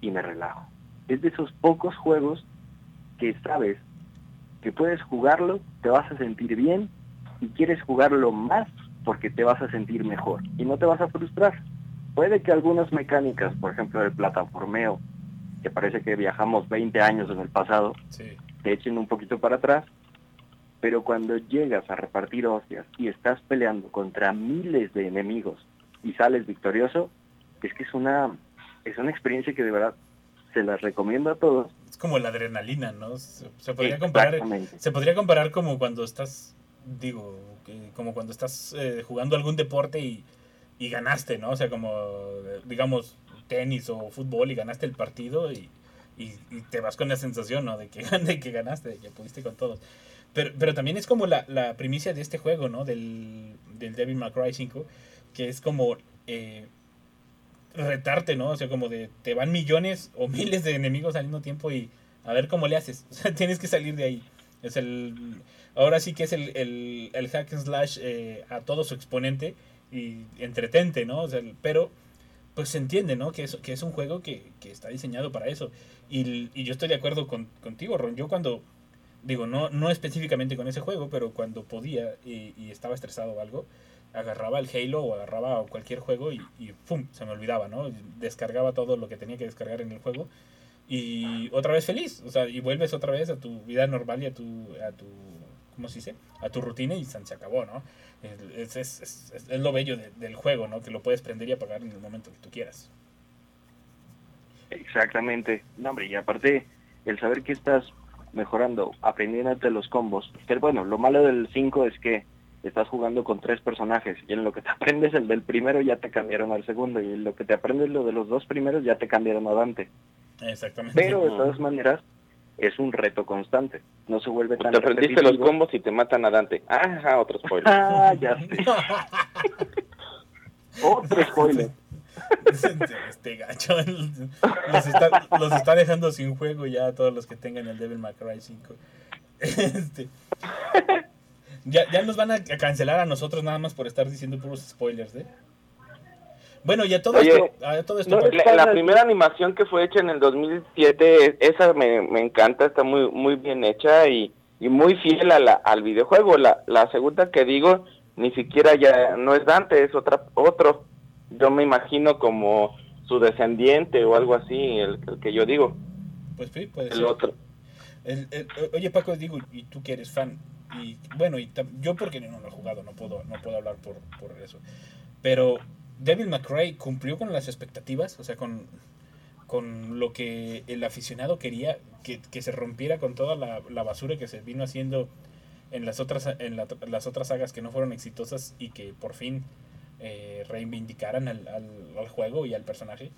y me relajo. Es de esos pocos juegos que sabes que puedes jugarlo, te vas a sentir bien y quieres jugarlo más porque te vas a sentir mejor y no te vas a frustrar. Puede que algunas mecánicas, por ejemplo el plataformeo, que parece que viajamos 20 años en el pasado, Sí. te echen un poquito para atrás, pero cuando llegas a repartir hostias y estás peleando contra miles de enemigos y sales victorioso, es que es una es una experiencia que de verdad se las recomiendo a todos. Es como la adrenalina, ¿no? Se, se podría comparar. Se podría comparar como cuando estás, digo, como cuando estás eh, jugando algún deporte y, y ganaste, ¿no? O sea, como, eh, digamos, tenis o fútbol y ganaste el partido y, y, y te vas con la sensación, ¿no? De que, de que ganaste, de que pudiste con todos. Pero, pero también es como la, la primicia de este juego, ¿no? Del, del Devil May Cry 5, que es como eh, retarte, ¿no? O sea, como de te van millones o miles de enemigos al mismo tiempo y a ver cómo le haces. O sea, tienes que salir de ahí. Es el, ahora sí que es el, el, el hack and slash eh, a todo su exponente y entretente, ¿no? O sea, pero pues se entiende, ¿no? Que es, que es un juego que, que está diseñado para eso. Y, y yo estoy de acuerdo con, contigo, Ron. Yo cuando, digo, no, no específicamente con ese juego, pero cuando podía y, y estaba estresado o algo, agarraba el Halo o agarraba cualquier juego y, y ¡pum! se me olvidaba, ¿no? Descargaba todo lo que tenía que descargar en el juego y otra vez feliz, o sea, y vuelves otra vez a tu vida normal y a tu, a tu ¿cómo se dice? A tu rutina y se acabó, ¿no? Es, es, es- lo bello de- del juego, ¿no? Que lo puedes prender y apagar en el momento que tú quieras. Exactamente. No, hombre, y aparte, el saber que estás mejorando, aprendiéndote los combos. Que bueno, lo malo del 5 es que estás jugando con tres personajes y en lo que te aprendes el del primero ya te cambiaron al segundo y en lo que te aprendes lo de los dos primeros ya te cambiaron a Dante. Exactamente. Pero de todas maneras es un reto constante. No se vuelve tan Te aprendiste los combos y te matan a Dante. Ajá, otro spoiler. Ah, ya sé. Otro spoiler. este gacho los está, los está dejando sin juego ya a todos los que tengan el Devil May Cry 5. Este, ya, ya nos van a cancelar a nosotros nada más por estar diciendo puros spoilers, ¿eh? Bueno, y a todo Oye, esto, a todo esto No, la, la primera animación que fue hecha en el 2007, esa me, me encanta, está muy muy bien hecha y, y muy fiel a la, al videojuego. La, la segunda que digo, ni siquiera ya no es Dante, es otra otro. Yo me imagino como su descendiente o algo así, el, el que yo digo, pues sí, puede el ser. otro. El- el- oye Paco, digo, y tú que eres fan, y bueno, y yo porque no lo he jugado, no puedo, no puedo hablar por, por eso. Pero Devil Cry cumplió con las expectativas, o sea, con, con lo que el aficionado quería, que, que se rompiera con toda la, la basura que se vino haciendo en las otras, en la- las otras sagas que no fueron exitosas y que por fin eh, reivindicaran al, al, al juego y al personaje.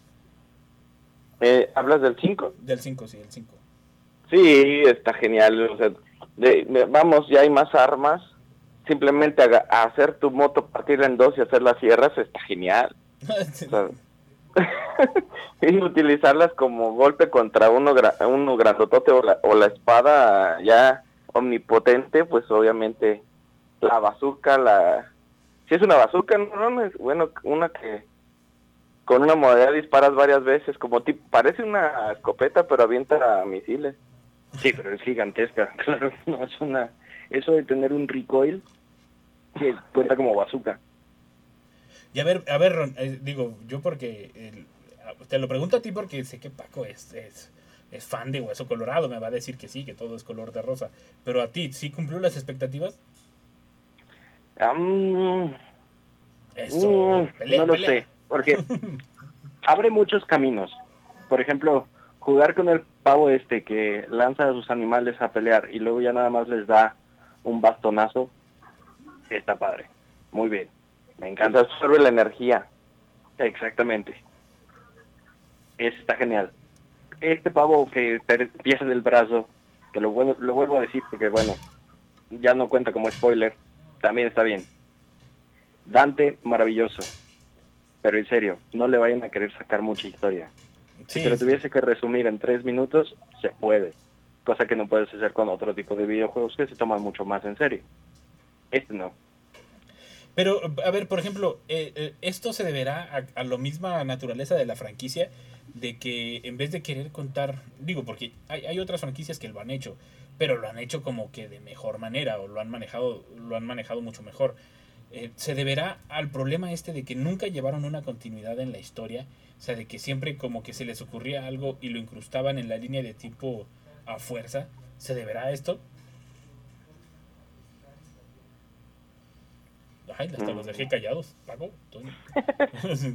Eh, ¿Hablas del 5? Del 5, sí, el 5. Sí, está genial. o sea, de- de- vamos, ya hay más armas. Simplemente hacer tu moto, partirla en dos y hacer las sierras está genial. Y utilizarlas como golpe contra uno, gra- uno grandotote o la, o la espada ya omnipotente, pues obviamente la bazooka, la... Si es una bazooka, no, no es bueno, una que con una modalidad disparas varias veces, como tipo, parece una escopeta, pero avienta misiles. Sí, pero es gigantesca, claro. No es una. Eso de tener un recoil que cuenta como bazooka. Y a ver, a ver, Ron, eh, digo, yo porque te lo pregunto a ti porque sé que Paco es, es, es fan de Hueso Colorado, me va a decir que sí, que todo es color de rosa. Pero a ti, ¿sí cumplió las expectativas? Eso, mm, pelea, no lo pelea. sé, porque abre muchos caminos. Por ejemplo, jugar con el pavo este que lanza a sus animales a pelear y luego ya nada más les da un bastonazo, está padre. Muy bien. Me encanta. Absorbe la energía. Exactamente. Está genial. Este pavo que pierde el brazo, que lo, vuelvo- lo vuelvo a decir porque, bueno, ya no cuenta como spoiler, también está bien. Dante, maravilloso. Pero en serio, no le vayan a querer sacar mucha historia. Sí, si te lo tuviese que resumir en tres minutos, se puede. Cosa que no puedes hacer con otro tipo de videojuegos que se toman mucho más en serio. Este no. Pero, a ver, por ejemplo, eh, eh, esto se deberá a, a la misma naturaleza de la franquicia, de que en vez de querer contar, digo, porque hay, hay otras franquicias que lo han hecho, pero lo han hecho como que de mejor manera o lo han manejado, lo han manejado mucho mejor. Eh, se deberá al problema este de que nunca llevaron una continuidad en la historia, o sea, de que siempre como que se les ocurría algo y lo incrustaban en la línea de tipo a fuerza. ¿Se deberá a esto? Ay, hasta los dejé callados, Paco. Tony.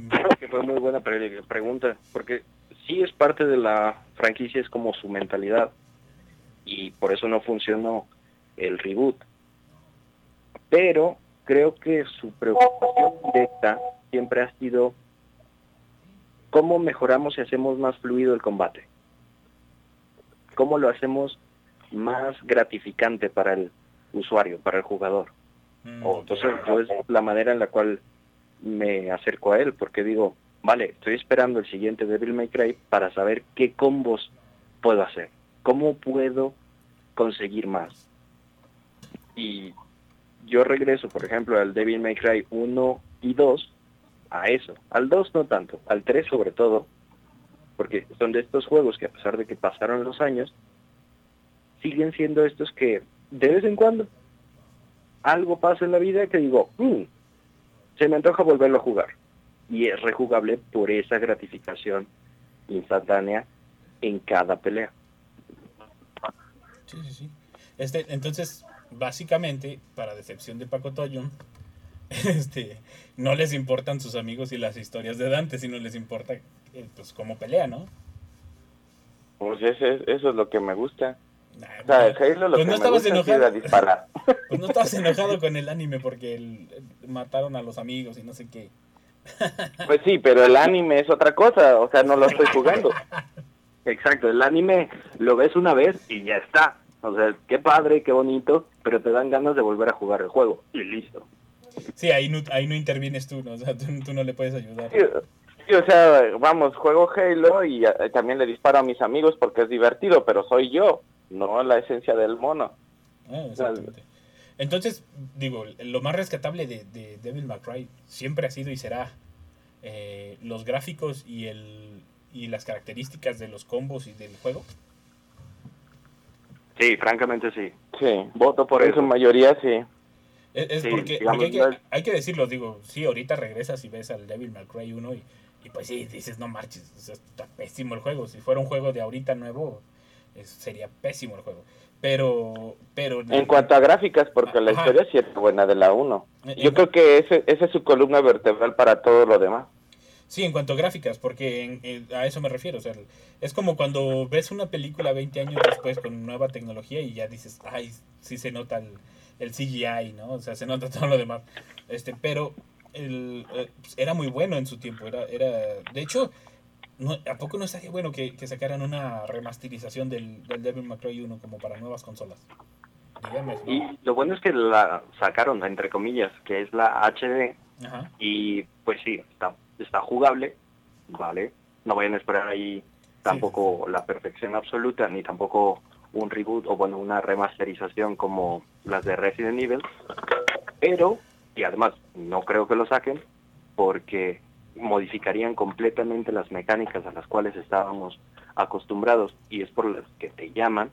Creo que fue muy buena pre- pregunta, porque sí es parte de la franquicia, es como su mentalidad, y por eso no funcionó el reboot. Pero creo que su preocupación directa siempre ha sido cómo mejoramos y hacemos más fluido el combate. cómo lo hacemos más gratificante para el usuario, para el jugador. Mm, O, entonces, yo es la manera en la cual me acerco a él, porque digo, vale, estoy esperando el siguiente Devil May Cry para saber qué combos puedo hacer, cómo puedo conseguir más. Y yo regreso, por ejemplo, al Devil May Cry 1 y 2 a eso. Al 2 no tanto, al 3 sobre todo, porque son de estos juegos que a pesar de que pasaron los años, siguen siendo estos que de vez en cuando algo pasa en la vida que digo, "Mm, se me antoja volverlo a jugar. Y es rejugable por esa gratificación instantánea en cada pelea. Sí, sí, sí. Este, entonces, básicamente, para decepción de Paco Toyo, este, no les importan sus amigos y las historias de Dante, sino les importa eh, pues cómo pelea, ¿no? Pues ese- eso es lo que me gusta. Nah, O sea, pues, Halo lo pues que no me estabas gusta enojado. disparar. Pues no estabas enojado con el anime porque el- mataron a los amigos y no sé qué. Pues sí, pero el anime es otra cosa, o sea, no lo estoy jugando. Exacto, el anime lo ves una vez y ya está. O sea, qué padre, qué bonito, pero te dan ganas de volver a jugar el juego y listo. Sí, ahí no, ahí no intervienes tú, ¿no? O sea, tú, tú no le puedes ayudar. Sí, sí, o sea, vamos, juego Halo y eh, también le disparo a mis amigos porque es divertido, pero soy yo, no la esencia del mono. Ah, exactamente. Entonces, digo, lo más rescatable de, de Devil May Cry siempre ha sido y será eh, los gráficos y el y las características de los combos y del juego. Sí, francamente sí. Sí, Voto por en eso. su mayoría sí. Es, Sí, porque, digamos, porque hay, no que, es- hay que decirlo, digo, sí, ahorita regresas y ves al Devil May Cry 1 y, y pues sí, dices, no marches, o sea, está pésimo el juego. Si fuera un juego de ahorita nuevo, es- sería pésimo el juego. Pero, pero... En cuanto a gráficas, porque la historia sí es buena de la 1. En- Yo creo que ese, esa es su columna vertebral para todo lo demás. Sí, en cuanto a gráficas, porque en- en- a eso me refiero. O sea, es como cuando ves una película 20 años después con nueva tecnología y ya dices, ay, sí se nota el, el CGI, ¿no? O sea, se nota todo lo demás. Este, pero el, eh, pues, era muy bueno en su tiempo. Era, era, de hecho, no, ¿a poco no estaría bueno que, que sacaran una remasterización del, del Devil May Cry 1 como para nuevas consolas? Dígame. ¿no? Y lo bueno es que la sacaron, entre comillas, que es la HD, Ajá. y pues sí, está, está jugable, ¿vale? No vayan a esperar ahí tampoco la perfección absoluta, ni tampoco un reboot o bueno, una remasterización como las de Resident Evil, pero, y además no creo que lo saquen, porque modificarían completamente las mecánicas a las cuales estábamos acostumbrados y es por las que te llaman.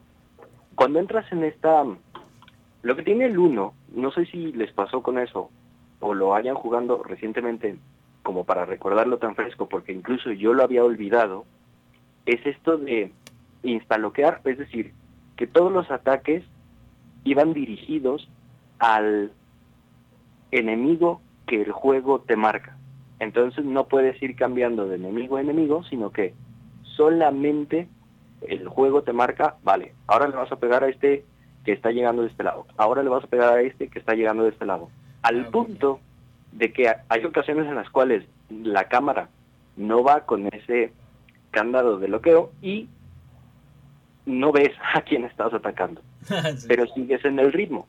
Cuando entras en esta... Lo que tiene el 1, no sé si les pasó con eso, o lo hayan jugando recientemente como para recordarlo tan fresco, porque incluso yo lo había olvidado, es esto de instaloquear, es decir, que todos los ataques iban dirigidos al enemigo que el juego te marca. Entonces no puedes ir cambiando de enemigo a enemigo, sino que solamente el juego te marca, vale, ahora le vas a pegar a este que está llegando de este lado, ahora le vas a pegar a este que está llegando de este lado. Al punto de que hay ocasiones en las cuales la cámara no va con ese candado de bloqueo y no ves a quién estás atacando, pero sigues en el ritmo,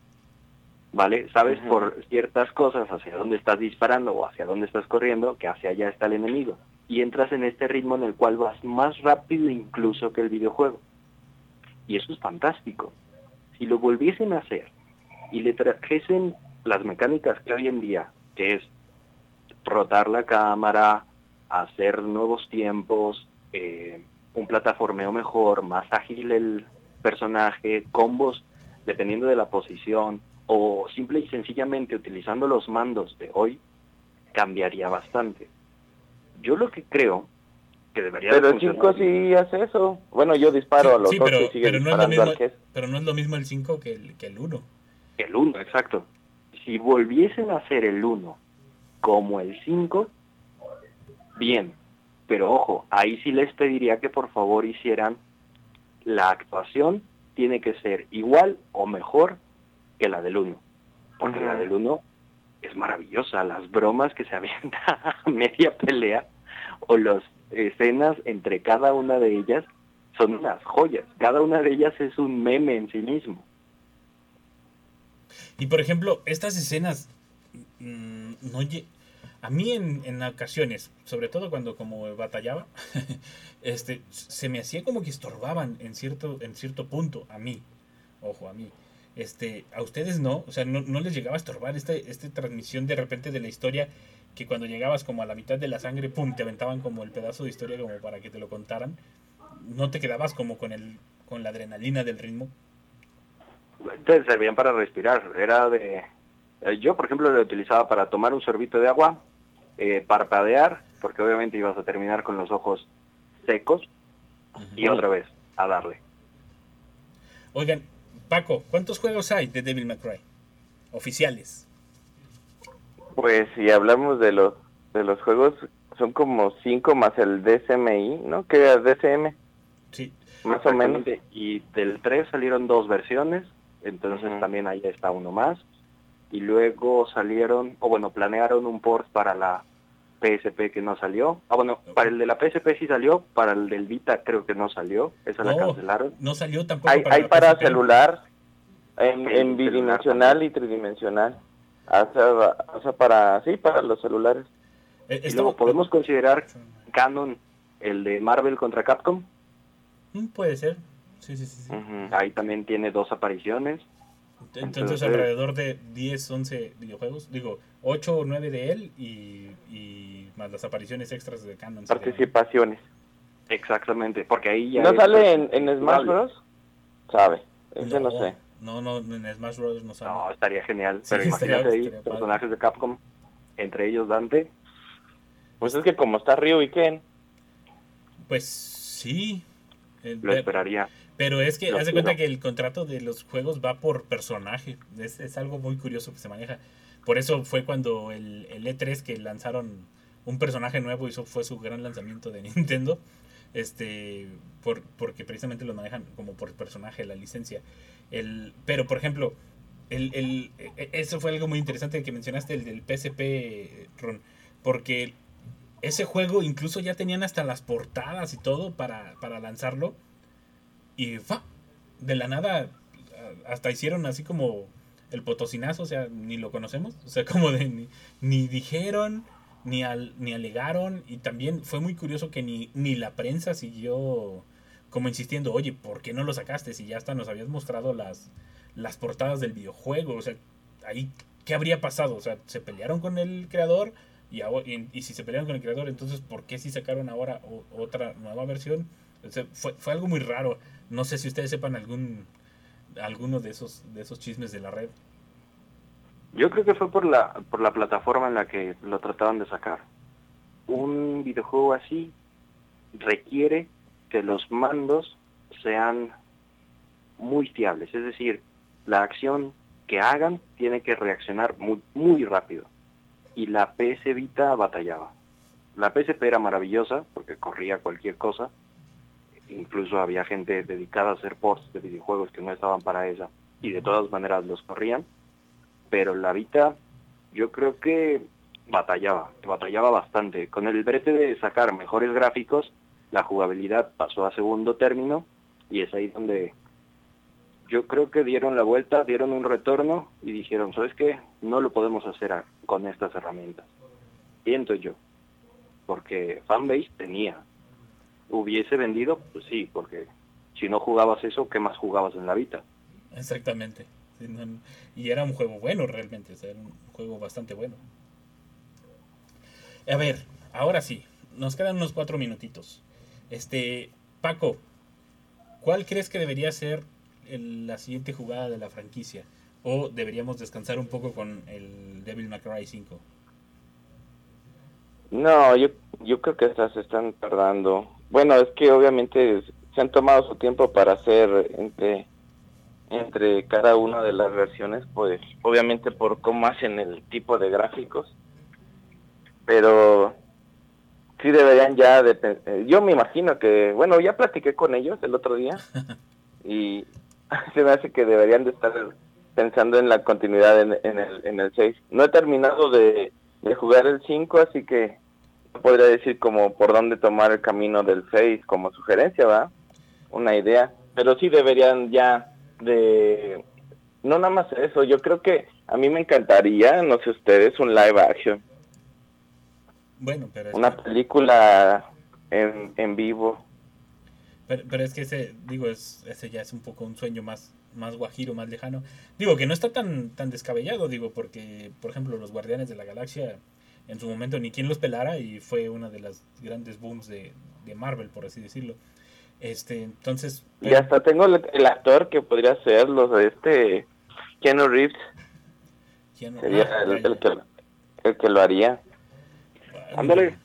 ¿vale? Sabes por ciertas cosas hacia dónde estás disparando o hacia dónde estás corriendo que hacia allá está el enemigo y entras en este ritmo en el cual vas más rápido incluso que el videojuego. Y eso es fantástico. Si lo volviesen a hacer y le trajesen las mecánicas que hoy en día, que es rotar la cámara, hacer nuevos tiempos, eh, un plataformeo mejor, más ágil el personaje, combos dependiendo de la posición, o simple y sencillamente utilizando los mandos de hoy, cambiaría bastante. Yo lo que creo que debería de Pero el funcionar 5 sí hace eso. Bueno, yo disparo a los Sí, dos pero, y siguen pero no es lo disparando mismo, al que es. pero no es lo mismo el 5 que el, que el 1. El 1, exacto. Si volviesen a hacer el 1 como el 5, bien. Pero ojo, ahí sí les pediría que por favor hicieran la actuación tiene que ser igual o mejor que la del 1. Porque la del 1 es maravillosa. Las bromas que se avienta a media pelea o las escenas entre cada una de ellas son unas joyas. Cada una de ellas es un meme en sí mismo. Y por ejemplo, estas escenas, mm, no a mí en, en ocasiones, sobre todo cuando como batallaba, este, se me hacía como que estorbaban en cierto, en cierto punto, a mí, ojo, a mí. Este, a ustedes no, o sea, no, no les llegaba a estorbar esta, esta transmisión de repente de la historia que cuando llegabas como a la mitad de la sangre, pum, te aventaban como el pedazo de historia como para que te lo contaran. No te quedabas como con el con la adrenalina del ritmo. Entonces servían para respirar. Era de... eh, Yo, por ejemplo, lo utilizaba para tomar un sorbito de agua, eh, parpadear, porque obviamente ibas a terminar con los ojos secos, y otra vez, a darle. Oigan, Paco, ¿cuántos juegos hay de Devil May Cry? Oficiales. Pues si hablamos de los de los juegos, son como cinco más el DSMI, ¿no? ¿Qué era DSM? Sí. Más o menos. Y del 3 salieron dos versiones, entonces también ahí está uno más. Y luego salieron, o bueno, planearon un port para la PSP que no salió. Ah, bueno, para el de la PSP sí salió, para el del Vita creo que no salió, esa la No, cancelaron. no salió tampoco Hay, para hay la para PSP. celular, en, en bidimensional y tridimensional. O sea, o sea, para, sí, para los celulares. Eh, Y luego podemos considerar canon el de Marvel contra Capcom. Mm, Puede ser. Sí, sí, sí. sí. Ahí también tiene dos apariciones. Entonces, Entonces- alrededor de 10, 11 videojuegos. Digo, 8 o 9 de él y, y más las apariciones extras de Canon. Participaciones. Exactamente, porque ahí ya... ¿No sale en, en Smash. Bros? Sabe, ese no, sé. No, no, en Smash Bros. no sale. No, estaría genial. Sí, pero estaría- imagínate ahí estaría padre. personajes de Capcom, entre ellos Dante. Pues es que como está Ryu y Ken, Pues sí. Eh, Lo esperaría. Pero es que, de cuenta que el contrato de los juegos va por personaje. Es, es algo muy curioso que se maneja. Por eso fue cuando el, el E3 que lanzaron un personaje nuevo y eso fue su gran lanzamiento de Nintendo. Este, por, porque precisamente lo manejan como por personaje la licencia. El, pero, por ejemplo, el, el, e- eso fue algo muy interesante que mencionaste, el del PSP, Ron. Porque ese juego incluso ya tenían hasta las portadas y todo para, para lanzarlo. Y de la nada hasta hicieron así como el potosinazo, o sea, ni lo conocemos, o sea, como de ni, ni dijeron, ni, al, ni alegaron, y también fue muy curioso que ni, ni la prensa siguió como insistiendo, oye, ¿por qué no lo sacaste si ya hasta nos habías mostrado las, las portadas del videojuego? O sea, ahí, ¿qué habría pasado? O sea, se pelearon con el creador y, si se pelearon con el creador, entonces, ¿por qué si sacaron ahora otra nueva versión? Fue, fue algo muy raro. No sé si ustedes sepan algún alguno de esos de esos chismes de la red. Yo creo que fue por la, por la plataforma en la que lo trataban de sacar. Un videojuego así requiere que los mandos sean muy fiables, es decir, la acción que hagan tiene que reaccionar muy, muy rápido. Y la PS Vita batallaba. La PSP era maravillosa porque corría cualquier cosa. Incluso había gente dedicada a hacer ports de videojuegos que no estaban para esa. Y de todas maneras los corrían pero la Vita yo creo que batallaba, batallaba bastante. Con el brete de sacar mejores gráficos, la jugabilidad pasó a segundo término y es ahí donde yo creo que dieron la vuelta, dieron un retorno y dijeron, ¿sabes qué? No lo podemos hacer con estas herramientas. Siento yo, porque fanbase tenía. ¿Hubiese vendido? Pues sí, porque si no jugabas eso, ¿qué más jugabas en la Vita? Exactamente. Y era un juego bueno realmente, o sea, era un juego bastante bueno. A ver, ahora sí, nos quedan unos cuatro minutitos. Este, Paco, ¿cuál crees que debería ser el- la siguiente jugada de la franquicia? ¿O deberíamos descansar un poco con el Devil May Cry 5? No, yo, yo creo que estas se están tardando. Bueno, es que obviamente se han tomado su tiempo para hacer entre entre cada una de las versiones, pues obviamente por cómo hacen el tipo de gráficos. Pero sí deberían ya de eh, yo me imagino que, bueno, ya platiqué con ellos el otro día y se me hace que deberían de estar pensando en la continuidad en, en el, en el 6. No he terminado de, de jugar el 5, así que no podría decir como por dónde tomar el camino del 6 como sugerencia, ¿va? una idea, pero sí deberían ya de no nada más eso, yo creo que a mí me encantaría, no sé ustedes, un live action, Bueno, pero una película en, en vivo. Pero, pero es que ese, digo, es, ese ya es un poco un sueño más, más guajiro, más lejano. Digo, que no está tan, tan descabellado, digo, porque, por ejemplo, los Guardianes de la Galaxia, en su momento ni quien los pelara y fue una de las grandes booms de, de Marvel, por así decirlo. Este, entonces... Y hasta tengo el, el actor que podría ser los de este Keanu Reeves, ¿quién- sería ah, el, que, el que lo haría. ya. Ándale.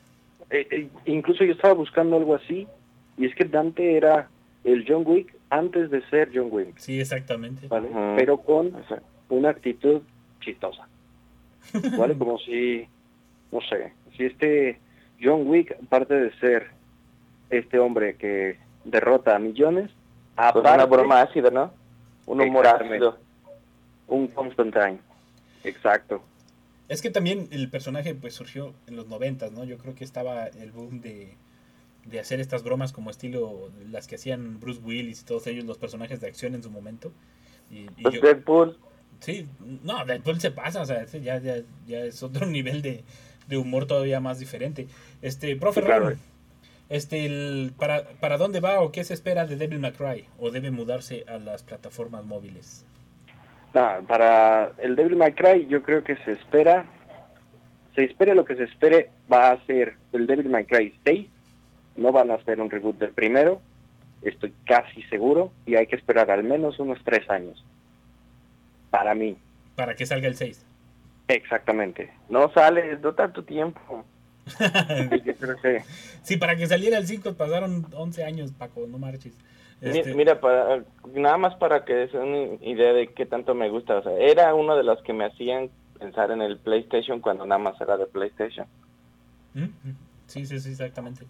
Eh, eh, incluso yo estaba buscando algo así, y es que Dante era el John Wick antes de ser John Wick, Sí, exactamente. ¿vale? Pero con una actitud chistosa, ¿vale? Como si, no sé, si este John Wick, aparte de ser este hombre que derrota a millones, con aparte una broma ácida, ¿no? Un humor ácido. un Constantine. Exacto. Es que también el personaje pues surgió en los noventas, ¿no? Yo creo que estaba el boom de, de hacer estas bromas como estilo las que hacían Bruce Willis y todos ellos, los personajes de acción en su momento. Y, y Pues yo- Deadpool, sí, no, Deadpool se pasa, o sea, ya, ya, ya es otro nivel de, de humor todavía más diferente. Este, profe Sí, claro. Este, el, para, ¿para dónde va o qué se espera de Devil May Cry? ¿O debe mudarse a las plataformas móviles? Ah, para el Devil May Cry yo creo que se espera, se espera lo que se espere, va a ser el Devil May Cry 6, no van a hacer un reboot del primero, estoy casi seguro, y hay que esperar al menos unos tres años. Para mí, Para que salga el 6. exactamente. no sale, no tanto tiempo. Sí, para que saliera el 5 pasaron 11 años, Paco, no marches. Este, Mira, para, nada más para que den una idea de qué tanto me gusta. O sea, era uno de los que me hacían pensar en el PlayStation cuando nada más era de PlayStation. ¿Mm? Sí, sí, sí, exactamente.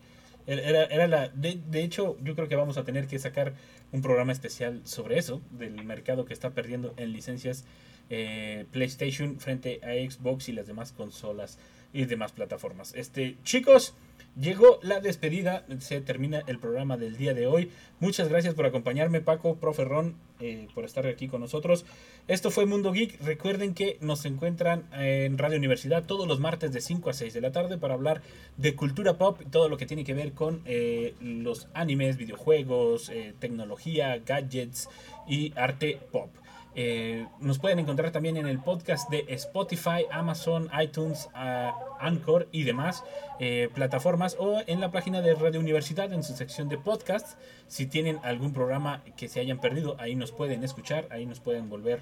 Era, era la, de, de hecho, yo creo que vamos a tener que sacar un programa especial sobre eso, del mercado que está perdiendo en licencias eh, PlayStation frente a Xbox y las demás consolas y demás plataformas. Este, chicos, llegó la despedida, se termina el programa del día de hoy. Muchas gracias por acompañarme, Paco, profe Ron, eh, por estar aquí con nosotros. Esto fue Mundo Geek. Recuerden que nos encuentran en Radio Universidad todos los martes de 5 a 6 de la tarde para hablar de cultura pop todo lo que tiene que ver con eh, los animes, videojuegos, eh, tecnología, gadgets y arte pop. Eh, nos pueden encontrar también en el podcast de Spotify, Amazon, iTunes, ah, Anchor y demás eh, plataformas o en la página de Radio Universidad en su sección de podcast. Si tienen algún programa que se hayan perdido, ahí nos pueden escuchar, ahí nos pueden volver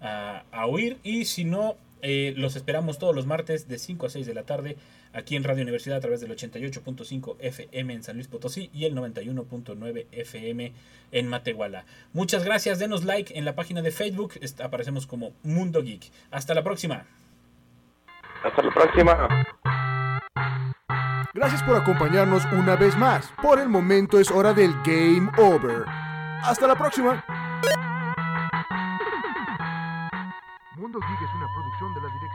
a, a oír. Y si no, eh, los esperamos todos los martes de 5 a 6 de la tarde aquí en Radio Universidad a través del 88.5 FM en San Luis Potosí y el 91.9 FM en Matehuala. Muchas gracias, denos like en la página de Facebook, est- aparecemos como Mundo Geek. Hasta la próxima. Hasta la próxima. Gracias por acompañarnos una vez más. Por el momento es hora del Game Over. Hasta la próxima. Mundo Geek es una